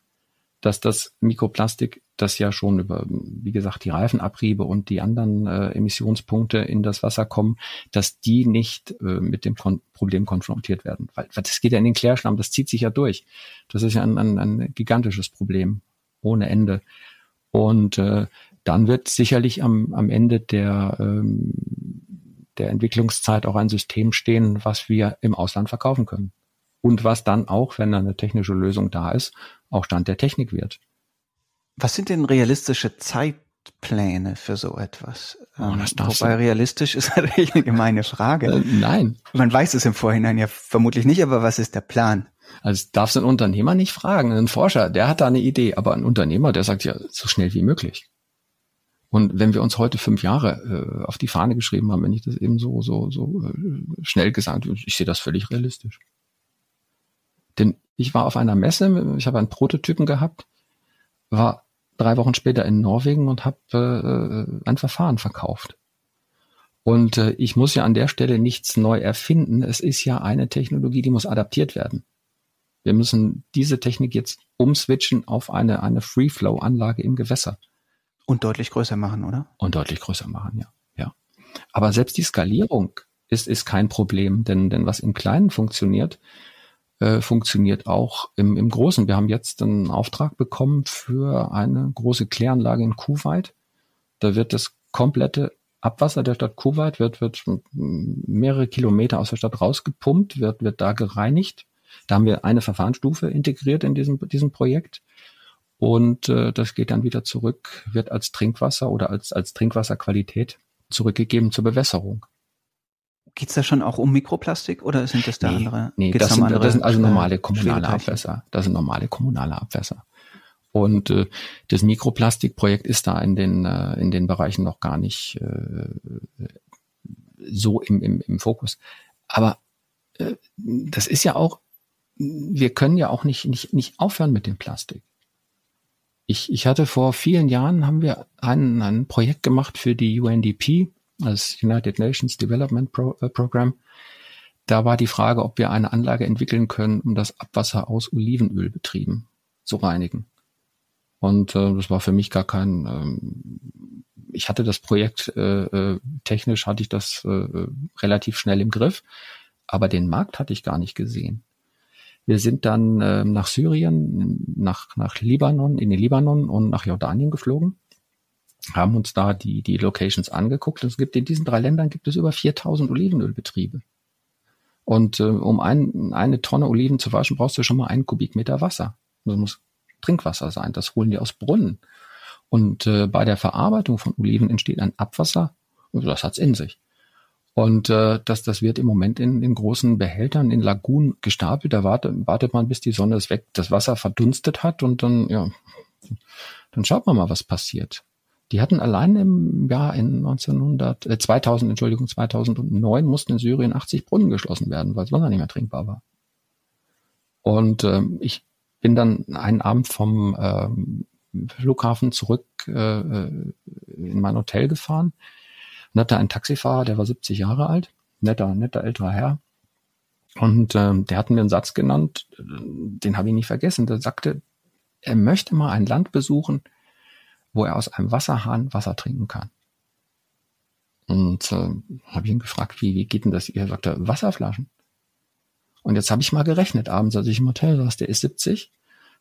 dass das Mikroplastik, das ja schon über, wie gesagt, die Reifenabriebe und die anderen äh, Emissionspunkte in das Wasser kommen, dass die nicht äh, mit dem Kon Problem konfrontiert werden. Weil, weil das geht ja in den Klärschlamm, das zieht sich ja durch. Das ist ja ein, ein, ein gigantisches Problem ohne Ende. Und äh, dann wird sicherlich am, am Ende der, ähm, der Entwicklungszeit auch ein System stehen, was wir im Ausland verkaufen können. Und was dann auch, wenn eine technische Lösung da ist, auch Stand der Technik wird. Was sind denn realistische Zeitpläne für so etwas? Oh, das ähm, Wobei realistisch ist natürlich eine gemeine Frage. Äh, nein. Man weiß es im Vorhinein ja vermutlich nicht, aber was ist der Plan? Also darfst du einen Unternehmer nicht fragen. Ein Forscher, der hat da eine Idee, aber ein Unternehmer, der sagt ja so schnell wie möglich. Und wenn wir uns heute fünf Jahre äh, auf die Fahne geschrieben haben, wenn ich das eben so, so, so äh, schnell gesagt habe, ich sehe das völlig realistisch. Denn ich war auf einer Messe, ich habe einen Prototypen gehabt, war drei Wochen später in Norwegen und habe äh, ein Verfahren verkauft. Und äh, ich muss ja an der Stelle nichts neu erfinden. Es ist ja eine Technologie, die muss adaptiert werden. Wir müssen diese Technik jetzt umswitchen auf eine, eine Free-Flow-Anlage im Gewässer. Und deutlich größer machen, oder? Und deutlich größer machen, ja. ja. Aber selbst die Skalierung ist, ist kein Problem, denn, denn was im Kleinen funktioniert, äh, funktioniert auch im, im Großen. Wir haben jetzt einen Auftrag bekommen für eine große Kläranlage in Kuwait. Da wird das komplette Abwasser der Stadt Kuwait wird, wird mehrere Kilometer aus der Stadt rausgepumpt, wird, wird da gereinigt. Da haben wir eine Verfahrensstufe integriert in diesem, diesem Projekt. Und äh, das geht dann wieder zurück, wird als Trinkwasser oder als, als Trinkwasserqualität zurückgegeben zur Bewässerung. Geht es da schon auch um Mikroplastik oder sind das da nee, andere? Nee, das sind, andere, das sind also normale kommunale Abwässer. Das sind normale kommunale Abwässer. Und äh, das Mikroplastikprojekt ist da in den, äh, in den Bereichen noch gar nicht äh, so im, im, im Fokus. Aber äh, das ist ja auch, wir können ja auch nicht, nicht, nicht aufhören mit dem Plastik. Ich, ich hatte vor vielen Jahren haben wir ein, ein Projekt gemacht für die UNDP, das United Nations Development Pro, äh, Program. Da war die Frage, ob wir eine Anlage entwickeln können, um das Abwasser aus Olivenölbetrieben zu reinigen. Und äh, das war für mich gar kein. Ähm, ich hatte das Projekt äh, äh, technisch hatte ich das äh, relativ schnell im Griff, aber den Markt hatte ich gar nicht gesehen. Wir sind dann äh, nach Syrien, nach, nach Libanon, in den Libanon und nach Jordanien geflogen, haben uns da die, die Locations angeguckt. Es gibt in diesen drei Ländern gibt es über 4000 Olivenölbetriebe. Und äh, um ein, eine Tonne Oliven zu waschen, brauchst du schon mal einen Kubikmeter Wasser. Das muss Trinkwasser sein. Das holen die aus Brunnen. Und äh, bei der Verarbeitung von Oliven entsteht ein Abwasser. Das hat's in sich. Und äh, das, das wird im Moment in, in großen Behältern, in Lagunen gestapelt. Da wartet, wartet man, bis die Sonne es weg, das Wasser verdunstet hat und dann, ja, dann schaut man mal, was passiert. Die hatten allein im Jahr in 1900, äh, 2000, Entschuldigung, 2009 mussten in Syrien 80 Brunnen geschlossen werden, weil es Wasser nicht mehr trinkbar war. Und ähm, ich bin dann einen Abend vom ähm, Flughafen zurück äh, äh in mein Hotel gefahren und hatte einen Taxifahrer, der war 70 Jahre alt, netter, netter älterer Herr. Und ähm, der hat mir einen Satz genannt, den habe ich nicht vergessen. Der sagte, er möchte mal ein Land besuchen, wo er aus einem Wasserhahn Wasser trinken kann. Und äh, habe ihn gefragt, wie, wie geht denn das? Er sagte, Wasserflaschen. Und jetzt habe ich mal gerechnet abends, als ich im Hotel saß, der ist 70,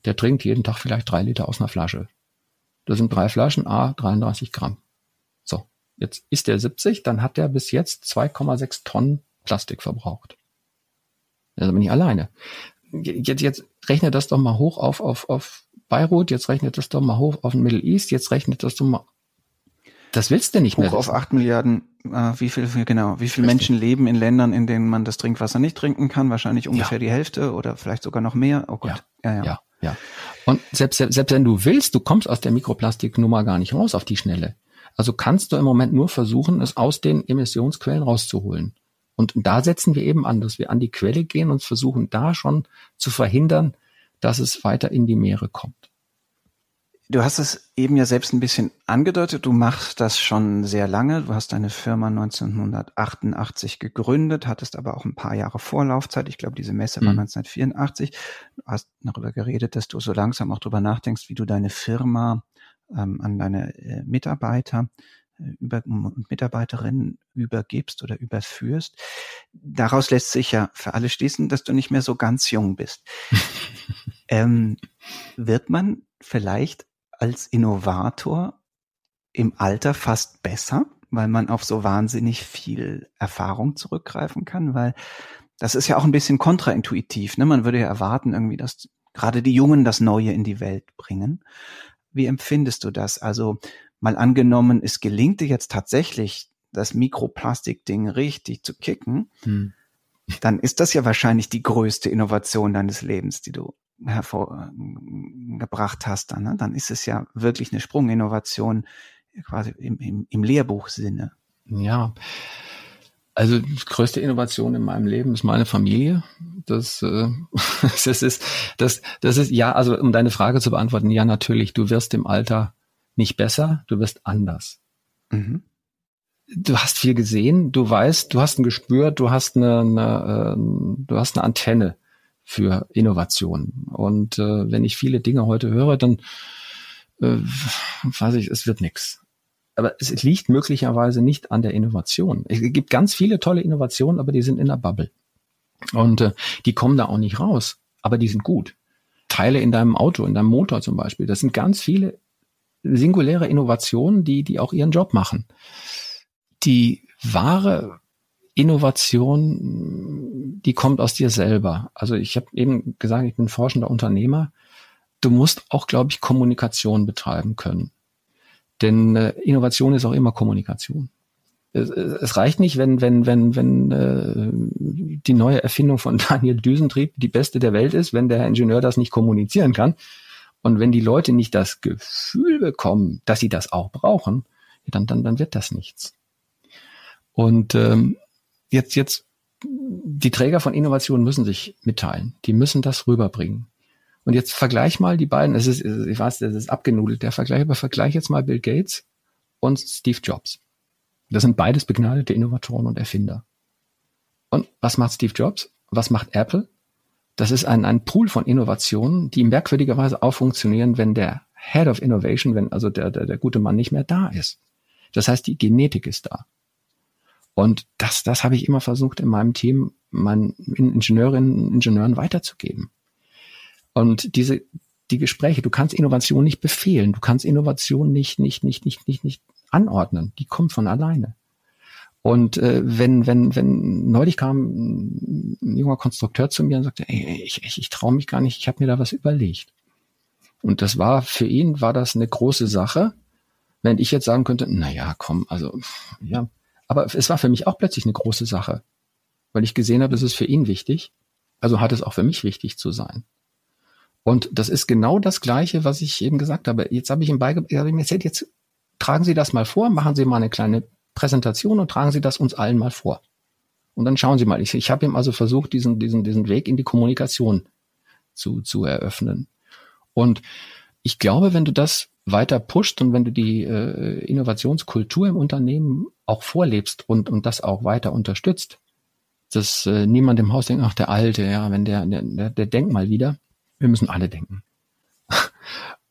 der trinkt jeden Tag vielleicht drei Liter aus einer Flasche. Das sind drei Flaschen, a 33 Gramm. Jetzt ist der 70, dann hat der bis jetzt 2,6 Tonnen Plastik verbraucht. Ist aber nicht alleine. Jetzt, jetzt rechnet das doch mal hoch auf, auf, auf Beirut, jetzt rechnet das doch mal hoch auf den Middle East, jetzt rechnet das doch mal das willst du nicht Hoch mehr. Hoch auf acht Milliarden, äh, wie viel, genau, wie viele Menschen leben in Ländern, in denen man das Trinkwasser nicht trinken kann? Wahrscheinlich ungefähr ja. die Hälfte oder vielleicht sogar noch mehr. Oh Gott. Ja, ja, ja. ja. Und selbst, selbst wenn du willst, du kommst aus der Mikroplastiknummer gar nicht raus auf die Schnelle. Also kannst du im Moment nur versuchen, es aus den Emissionsquellen rauszuholen. Und da setzen wir eben an, dass wir an die Quelle gehen und versuchen da schon zu verhindern, dass es weiter in die Meere kommt. Du hast es eben ja selbst ein bisschen angedeutet. Du machst das schon sehr lange. Du hast deine Firma 1988 gegründet, hattest aber auch ein paar Jahre Vorlaufzeit. Ich glaube, diese Messe war mhm. 1984. Du hast darüber geredet, dass du so langsam auch darüber nachdenkst, wie du deine Firma ähm, an deine äh, Mitarbeiter äh, über, und Mitarbeiterinnen übergibst oder überführst. Daraus lässt sich ja für alle schließen, dass du nicht mehr so ganz jung bist. ähm, wird man vielleicht als Innovator im Alter fast besser, weil man auf so wahnsinnig viel Erfahrung zurückgreifen kann, weil das ist ja auch ein bisschen kontraintuitiv. Ne? Man würde ja erwarten, irgendwie, dass gerade die Jungen das Neue in die Welt bringen. Wie empfindest du das? Also mal angenommen, es gelingt dir jetzt tatsächlich, das Mikroplastik-Ding richtig zu kicken, hm. dann ist das ja wahrscheinlich die größte Innovation deines Lebens, die du hervorgebracht hast, dann, ne? dann ist es ja wirklich eine Sprunginnovation quasi im, im, im Lehrbuchsinne. Ja, also die größte Innovation in meinem Leben ist meine Familie. Das, äh, das ist, das, das ist, ja, also um deine Frage zu beantworten, ja, natürlich, du wirst im Alter nicht besser, du wirst anders. Mhm. Du hast viel gesehen, du weißt, du hast ein Gespür, du hast eine, eine äh, du hast eine Antenne für Innovation. Und äh, wenn ich viele Dinge heute höre, dann äh, weiß ich, es wird nichts. Aber es liegt möglicherweise nicht an der Innovation. Es gibt ganz viele tolle Innovationen, aber die sind in der Bubble. Und äh, die kommen da auch nicht raus, aber die sind gut. Teile in deinem Auto, in deinem Motor zum Beispiel, das sind ganz viele singuläre Innovationen, die, die auch ihren Job machen. Die wahre Innovation, die kommt aus dir selber. Also ich habe eben gesagt, ich bin forschender Unternehmer. Du musst auch, glaube ich, Kommunikation betreiben können. Denn äh, Innovation ist auch immer Kommunikation. Es, es, reicht nicht, wenn, wenn, wenn, wenn äh, die neue Erfindung von Daniel Düsentrieb die beste der Welt ist, wenn der Ingenieur das nicht kommunizieren kann. Und wenn die Leute nicht das Gefühl bekommen, dass sie das auch brauchen, dann, dann, dann wird das nichts. Und ähm, jetzt, jetzt, die Träger von Innovationen müssen sich mitteilen. Die müssen das rüberbringen. Und jetzt vergleich mal die beiden, es ist, ich weiß, das ist abgenudelt, der Vergleich, aber vergleich jetzt mal Bill Gates und Steve Jobs. Das sind beides begnadete Innovatoren und Erfinder. Und was macht Steve Jobs? Was macht Apple? Das ist ein, ein Pool von Innovationen, die merkwürdigerweise auch funktionieren, wenn der Head of Innovation, wenn also der, der, der gute Mann nicht mehr da ist. Das heißt, die Genetik ist da. Und das, das habe ich immer versucht in meinem Team meinen Ingenieurinnen und Ingenieuren weiterzugeben. Und diese, die Gespräche, du kannst Innovation nicht befehlen, du kannst Innovation nicht, nicht, nicht, nicht, nicht, nicht anordnen. Die kommt von alleine. Und äh, wenn, wenn, wenn neulich kam ein junger Konstrukteur zu mir und sagte, ey, ich, ich, ich traue mich gar nicht, ich habe mir da was überlegt. Und das war für ihn war das eine große Sache, wenn ich jetzt sagen könnte, na ja, komm, also ja, aber es war für mich auch plötzlich eine große Sache, weil ich gesehen habe, es ist für ihn wichtig. Also hat es auch für mich wichtig zu sein. Und das ist genau das Gleiche, was ich eben gesagt habe. Jetzt habe ich ihm beigebracht, jetzt tragen Sie das mal vor, machen Sie mal eine kleine Präsentation und tragen Sie das uns allen mal vor. Und dann schauen Sie mal. Ich, ich habe ihm also versucht, diesen, diesen, diesen Weg in die Kommunikation zu, zu eröffnen. Und ich glaube, wenn du das weiter pusht und wenn du die äh, Innovationskultur im Unternehmen auch vorlebst und, und das auch weiter unterstützt, dass äh, niemand im Haus denkt, ach, der Alte, ja, wenn der, der, der denkt mal wieder, wir müssen alle denken.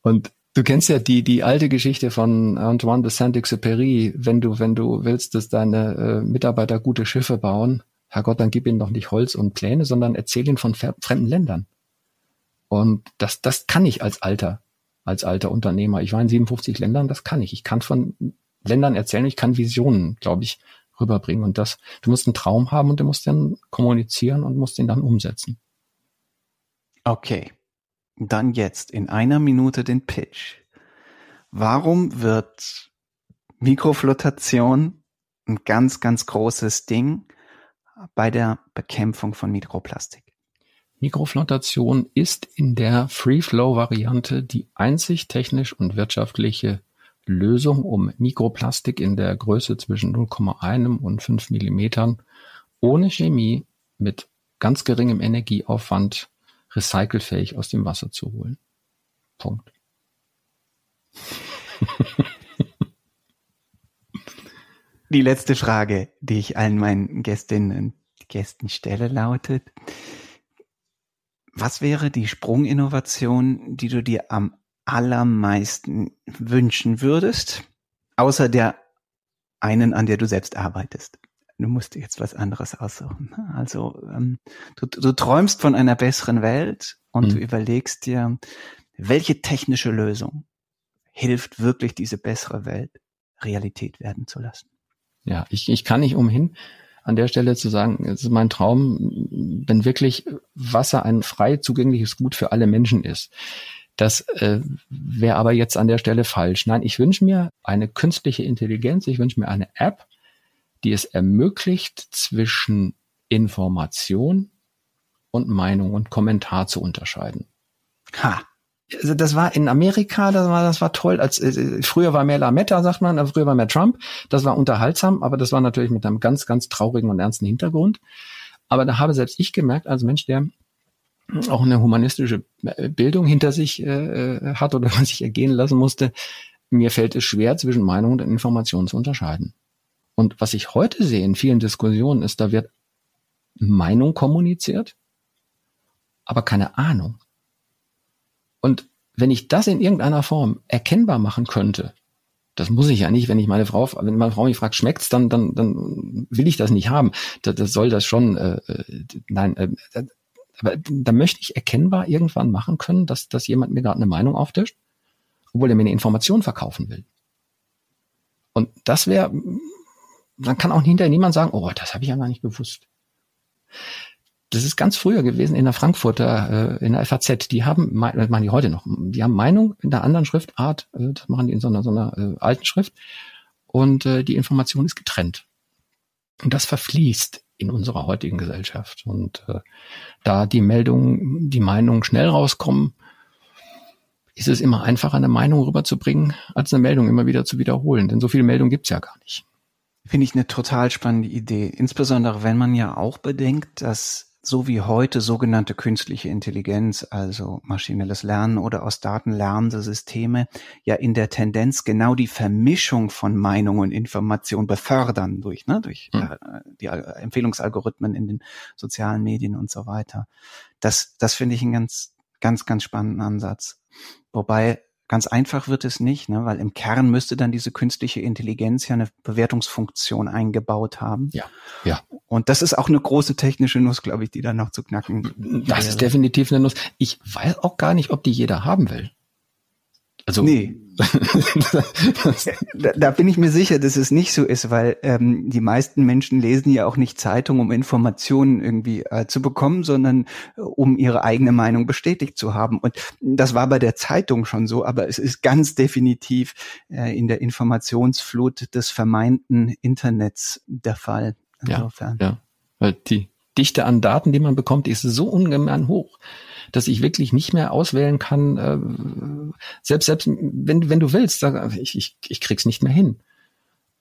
und Du kennst ja die, die alte Geschichte von Antoine de Saint-Exupéry. Wenn du, wenn du willst, dass deine äh, Mitarbeiter gute Schiffe bauen, Herrgott, dann gib ihnen doch nicht Holz und Pläne, sondern erzähl ihnen von fremden Ländern. Und das, das kann ich als alter, als alter Unternehmer. Ich war in 57 Ländern, das kann ich. Ich kann von Ländern erzählen, ich kann Visionen, glaube ich, rüberbringen. Und das, du musst einen Traum haben und du musst dann kommunizieren und musst ihn dann umsetzen. Okay. Dann jetzt in einer Minute den Pitch. Warum wird Mikroflotation ein ganz, ganz großes Ding bei der Bekämpfung von Mikroplastik? Mikroflotation ist in der Free-Flow-Variante die einzig technisch und wirtschaftliche Lösung, um Mikroplastik in der Größe zwischen 0,1 und 5 Millimetern ohne Chemie mit ganz geringem Energieaufwand recycelfähig aus dem Wasser zu holen. Punkt. Die letzte Frage, die ich allen meinen Gästinnen und Gästen stelle, lautet, was wäre die Sprunginnovation, die du dir am allermeisten wünschen würdest, außer der einen, an der du selbst arbeitest? Du musst dir jetzt was anderes aussuchen. Ne? Also ähm, du, du träumst von einer besseren Welt und mhm. du überlegst dir, welche technische Lösung hilft wirklich, diese bessere Welt Realität werden zu lassen. Ja, ich, ich kann nicht umhin, an der Stelle zu sagen, es ist mein Traum, wenn wirklich Wasser ein frei zugängliches Gut für alle Menschen ist. Das äh, wäre aber jetzt an der Stelle falsch. Nein, ich wünsche mir eine künstliche Intelligenz, ich wünsche mir eine App, die es ermöglicht, zwischen Information und Meinung und Kommentar zu unterscheiden. Ha. Also das war in Amerika, das war, das war toll. Als äh, früher war mehr Lametta, sagt man, früher war mehr Trump. Das war unterhaltsam, aber das war natürlich mit einem ganz, ganz traurigen und ernsten Hintergrund. Aber da habe selbst ich gemerkt, als Mensch, der auch eine humanistische äh, Bildung hinter sich äh, äh, hat oder sich ergehen lassen musste, mir fällt es schwer, zwischen Meinung und Information zu unterscheiden. Und was ich heute sehe in vielen Diskussionen ist, da wird Meinung kommuniziert, aber keine Ahnung. Und wenn ich das in irgendeiner Form erkennbar machen könnte, das muss ich ja nicht, wenn ich meine Frau, wenn meine Frau mich fragt, schmeckt's, dann, dann, dann will ich das nicht haben. Das, das soll das schon, äh, äh nein, äh, aber da möchte ich erkennbar irgendwann machen können, dass, dass jemand mir gerade eine Meinung auftischt, obwohl er mir eine Information verkaufen will. Und das wäre dann kann auch hinterher niemand sagen, oh, das habe ich ja gar nicht gewusst. Das ist ganz früher gewesen in der Frankfurter, äh, in der FAZ. Die haben, machen die heute noch, die haben Meinung in der anderen Schriftart, äh, das machen die in so einer, so einer äh, alten Schrift. Und äh, die Information ist getrennt. Und das verfließt in unserer heutigen Gesellschaft. Und äh, da die Meldungen, die Meinungen schnell rauskommen, ist es immer einfacher, eine Meinung rüberzubringen, als eine Meldung immer wieder zu wiederholen. Denn so viele Meldungen gibt's ja gar nicht. Finde ich eine total spannende Idee. Insbesondere wenn man ja auch bedenkt, dass so wie heute sogenannte künstliche Intelligenz, also maschinelles Lernen oder aus Daten lernende Systeme, ja in der Tendenz genau die Vermischung von Meinung und Information befördern durch, ne, durch mhm. äh, die Empfehlungsalgorithmen in den sozialen Medien und so weiter. Das, das finde ich einen ganz, ganz, ganz spannenden Ansatz. Wobei Ganz einfach wird es nicht, ne? weil im Kern müsste dann diese künstliche Intelligenz ja eine Bewertungsfunktion eingebaut haben. Ja, ja. Und das ist auch eine große technische Nuss, glaube ich, die da noch zu knacken. Das wäre. ist definitiv eine Nuss. Ich weiß auch gar nicht, ob die jeder haben will. Also nee. da, da, bin ich mir sicher, dass es nicht so ist, weil ähm, die meisten Menschen lesen ja auch nicht Zeitung, um Informationen irgendwie äh, zu bekommen, sondern äh, um ihre eigene Meinung bestätigt zu haben. Und das war bei der Zeitung schon so, aber es ist ganz definitiv äh, in der Informationsflut des vermeinten Internets der Fall. Insofern. Ja, ja. Weil die Dichte an Daten, die man bekommt, ist so ungemein hoch dass ich wirklich nicht mehr auswählen kann, äh, selbst, selbst wenn, wenn du willst, sag, ich, ich, ich krieg's nicht mehr hin.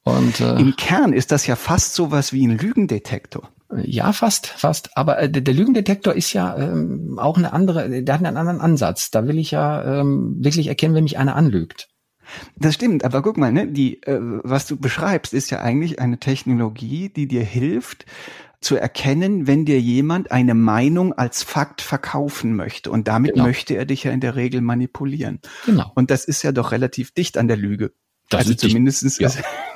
Und, äh, Im Kern ist das ja fast sowas wie ein Lügendetektor. Ja, fast, fast. Aber äh, der, der Lügendetektor ist ja ähm, auch eine andere, der hat einen anderen Ansatz. Da will ich ja ähm, wirklich erkennen, wenn mich einer anlügt. Das stimmt, aber guck mal, ne, die, äh, was du beschreibst, ist ja eigentlich eine Technologie, die dir hilft, zu erkennen, wenn dir jemand eine Meinung als Fakt verkaufen möchte. Und damit genau. möchte er dich ja in der Regel manipulieren. Genau. Und das ist ja doch relativ dicht an der Lüge. Das also zumindest ist, ja.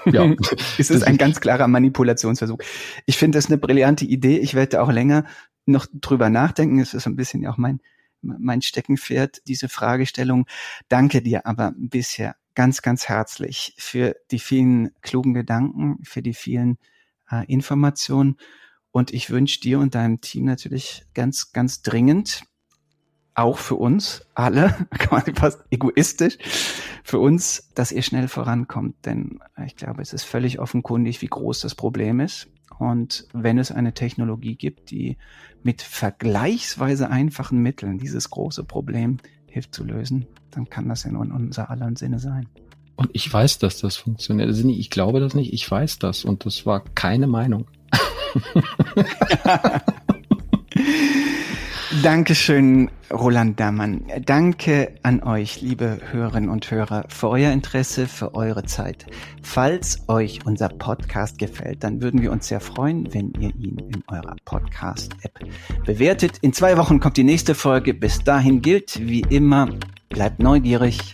ja. ist es ein ganz klarer Manipulationsversuch. Ich finde das eine brillante Idee. Ich werde auch länger noch drüber nachdenken. Es ist ein bisschen ja auch mein, mein Steckenpferd, diese Fragestellung. Danke dir aber bisher ganz, ganz herzlich für die vielen klugen Gedanken, für die vielen äh, Informationen. Und ich wünsche dir und deinem Team natürlich ganz, ganz dringend, auch für uns alle, quasi fast egoistisch, für uns, dass ihr schnell vorankommt. Denn ich glaube, es ist völlig offenkundig, wie groß das Problem ist. Und wenn es eine Technologie gibt, die mit vergleichsweise einfachen Mitteln dieses große Problem hilft zu lösen, dann kann das ja nur in unser aller Sinne sein. Und ich weiß, dass das funktioniert. Also ich glaube das nicht, ich weiß das. Und das war keine Meinung. Dankeschön, Roland Dammann. Danke an euch, liebe Hörerinnen und Hörer, für euer Interesse, für eure Zeit. Falls euch unser Podcast gefällt, dann würden wir uns sehr freuen, wenn ihr ihn in eurer Podcast-App bewertet. In zwei Wochen kommt die nächste Folge. Bis dahin gilt, wie immer, bleibt neugierig,